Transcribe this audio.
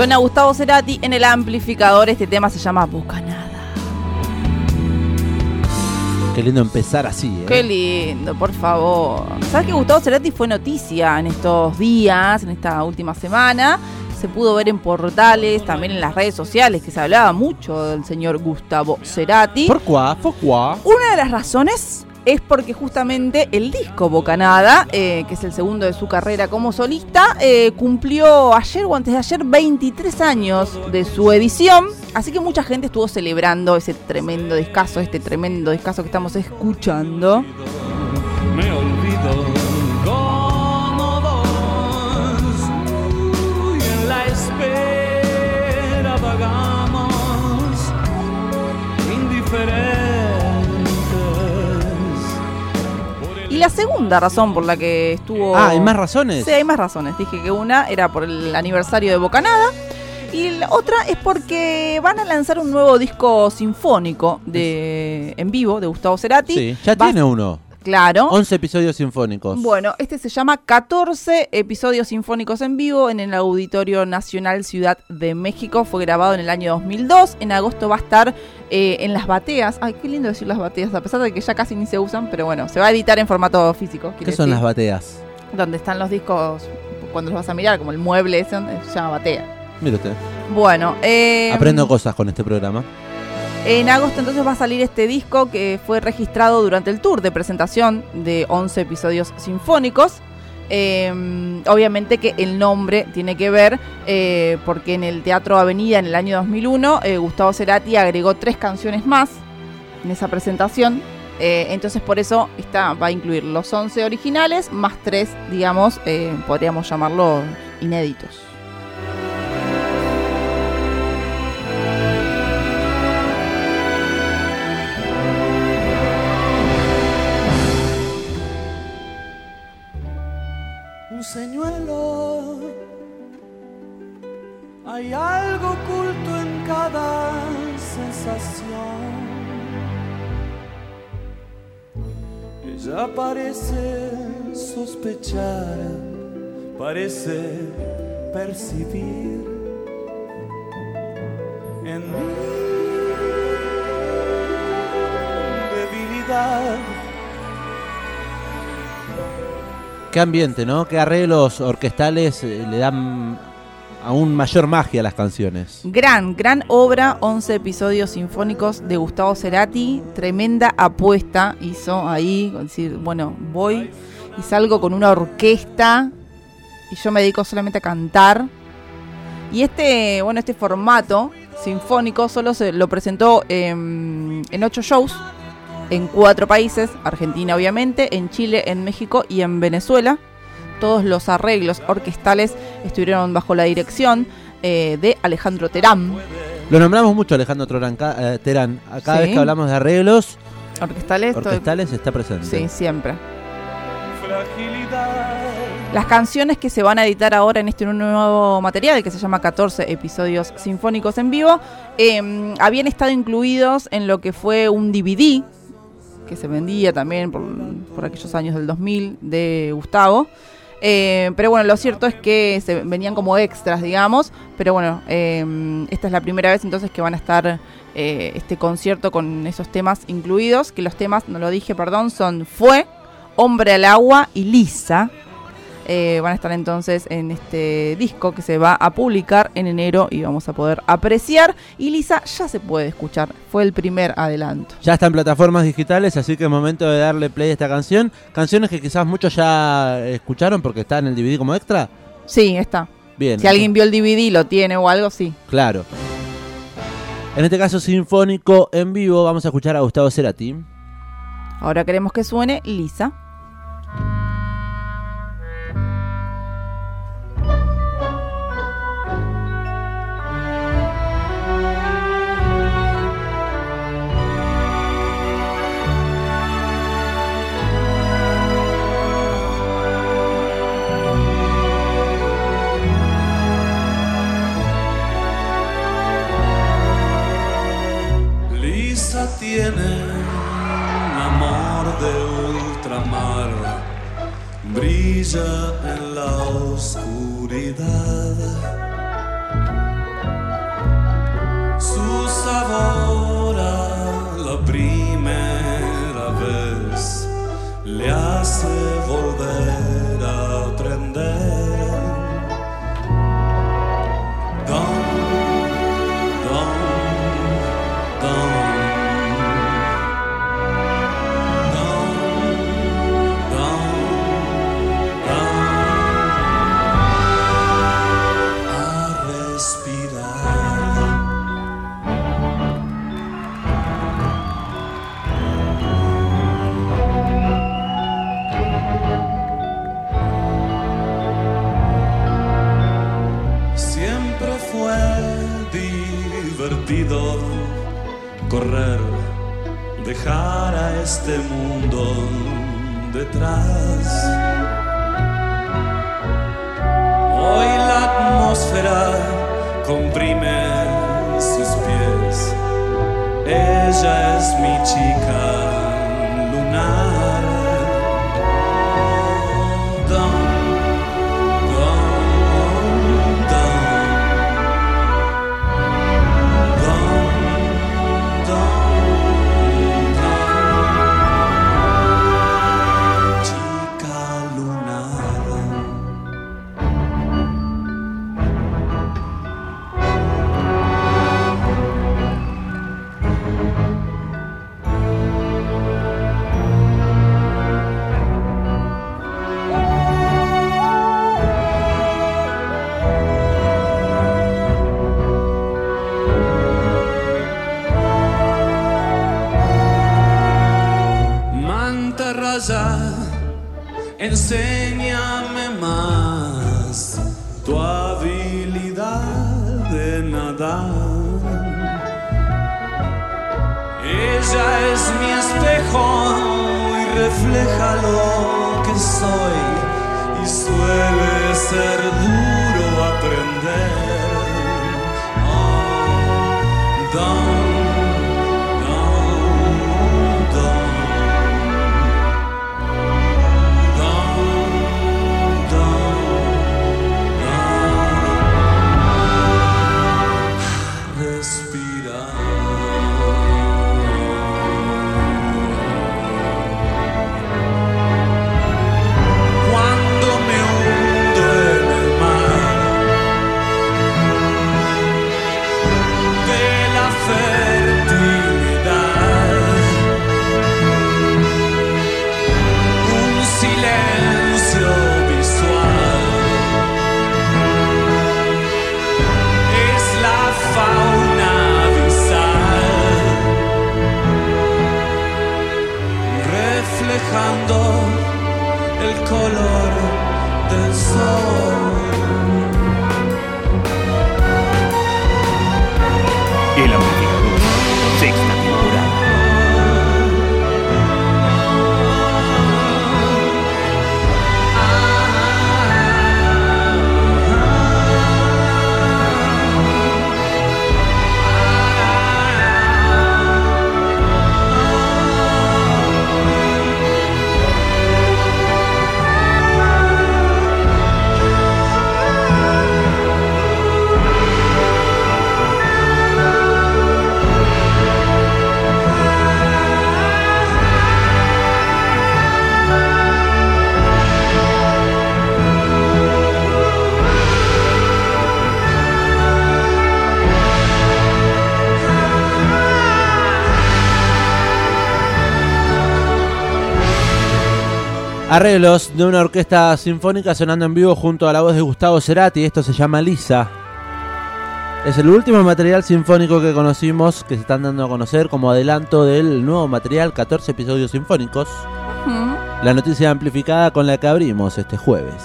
Suena Gustavo Cerati en el amplificador. Este tema se llama Bucanada. Qué lindo empezar así, ¿eh? Qué lindo, por favor. ¿Sabes que Gustavo Cerati fue noticia en estos días, en esta última semana? Se pudo ver en portales, también en las redes sociales, que se hablaba mucho del señor Gustavo Cerati. ¿Por cuá? ¿Por cuá? Una de las razones es porque justamente el disco Bocanada, eh, que es el segundo de su carrera como solista, eh, cumplió ayer o antes de ayer 23 años de su edición. Así que mucha gente estuvo celebrando ese tremendo discazo, este tremendo discazo que estamos escuchando. Me olvido la segunda razón por la que estuvo... Ah, ¿hay más razones? Sí, hay más razones. Dije que una era por el aniversario de Bocanada. Y la otra es porque van a lanzar un nuevo disco sinfónico de en vivo de Gustavo Cerati. Sí, ya Va- tiene uno. Claro. 11 episodios sinfónicos. Bueno, este se llama 14 episodios sinfónicos en vivo en el Auditorio Nacional Ciudad de México. Fue grabado en el año 2002. En agosto va a estar eh, en las bateas. Ay, qué lindo decir las bateas, a pesar de que ya casi ni se usan, pero bueno, se va a editar en formato físico. ¿Qué son decir. las bateas? Donde están los discos, cuando los vas a mirar, como el mueble ese, se llama batea. Mire usted. Bueno, eh, Aprendo cosas con este programa. En agosto entonces va a salir este disco que fue registrado durante el tour de presentación de 11 episodios sinfónicos. Eh, obviamente que el nombre tiene que ver eh, porque en el Teatro Avenida en el año 2001 eh, Gustavo Cerati agregó tres canciones más en esa presentación. Eh, entonces por eso esta va a incluir los 11 originales más tres, digamos, eh, podríamos llamarlos inéditos. Ella parece sospechar, parece percibir en mi debilidad. Qué ambiente, ¿no? Qué arreglos orquestales eh, le dan aún mayor magia las canciones. Gran, gran obra, 11 episodios sinfónicos de Gustavo Cerati, tremenda apuesta hizo ahí, decir, bueno, voy y salgo con una orquesta y yo me dedico solamente a cantar. Y este, bueno, este formato sinfónico solo se lo presentó em, en ocho shows en cuatro países, Argentina obviamente, en Chile, en México y en Venezuela. Todos los arreglos orquestales estuvieron bajo la dirección eh, de Alejandro Terán. Lo nombramos mucho Alejandro eh, Terán. A Cada Sí. vez que hablamos de arreglos Orquestales, orquestales está presente. sí, siempre. Las canciones que se van a editar ahora en este nuevo material, que se llama 14 episodios sinfónicos en vivo, eh, habían estado incluidos en lo que fue un DVD, que se vendía también por, por aquellos años del 2000 de Gustavo. Eh, pero bueno, lo cierto es que se venían como extras, digamos. Pero bueno, eh, esta es la primera vez entonces que van a estar eh, este concierto con esos temas incluidos. Que los temas, no lo dije, perdón, son Fue, Hombre al Agua y Lisa. Eh, van a estar entonces en este disco que se va a publicar en enero y vamos a poder apreciar. Y Lisa ya se puede escuchar, fue el primer adelanto. Ya está en plataformas digitales, así que es momento de darle play a esta canción. Canciones que quizás muchos ya escucharon porque está en el DVD como extra. Sí, está. Bien. Si alguien vio el DVD, lo tiene o algo, sí. Claro. En este caso sinfónico en vivo vamos a escuchar a Gustavo Cerati. Ahora queremos que suene Lisa. Lisa brilla en la oscuridad. Correr, dejar a este mundo detrás. Hoy la atmósfera comprime sus pies. Ella es mi chica lunar. Enséñame más tu habilidad de nadar. Ella es mi espejo y refleja lo que soy y suele ser El Arreglos de una orquesta sinfónica sonando en vivo junto a la voz de Gustavo Cerati. Esto se llama Lisa. Es el último material sinfónico que conocimos, que se están dando a conocer como adelanto del nuevo material, 14 episodios sinfónicos. La noticia amplificada con la que abrimos este jueves.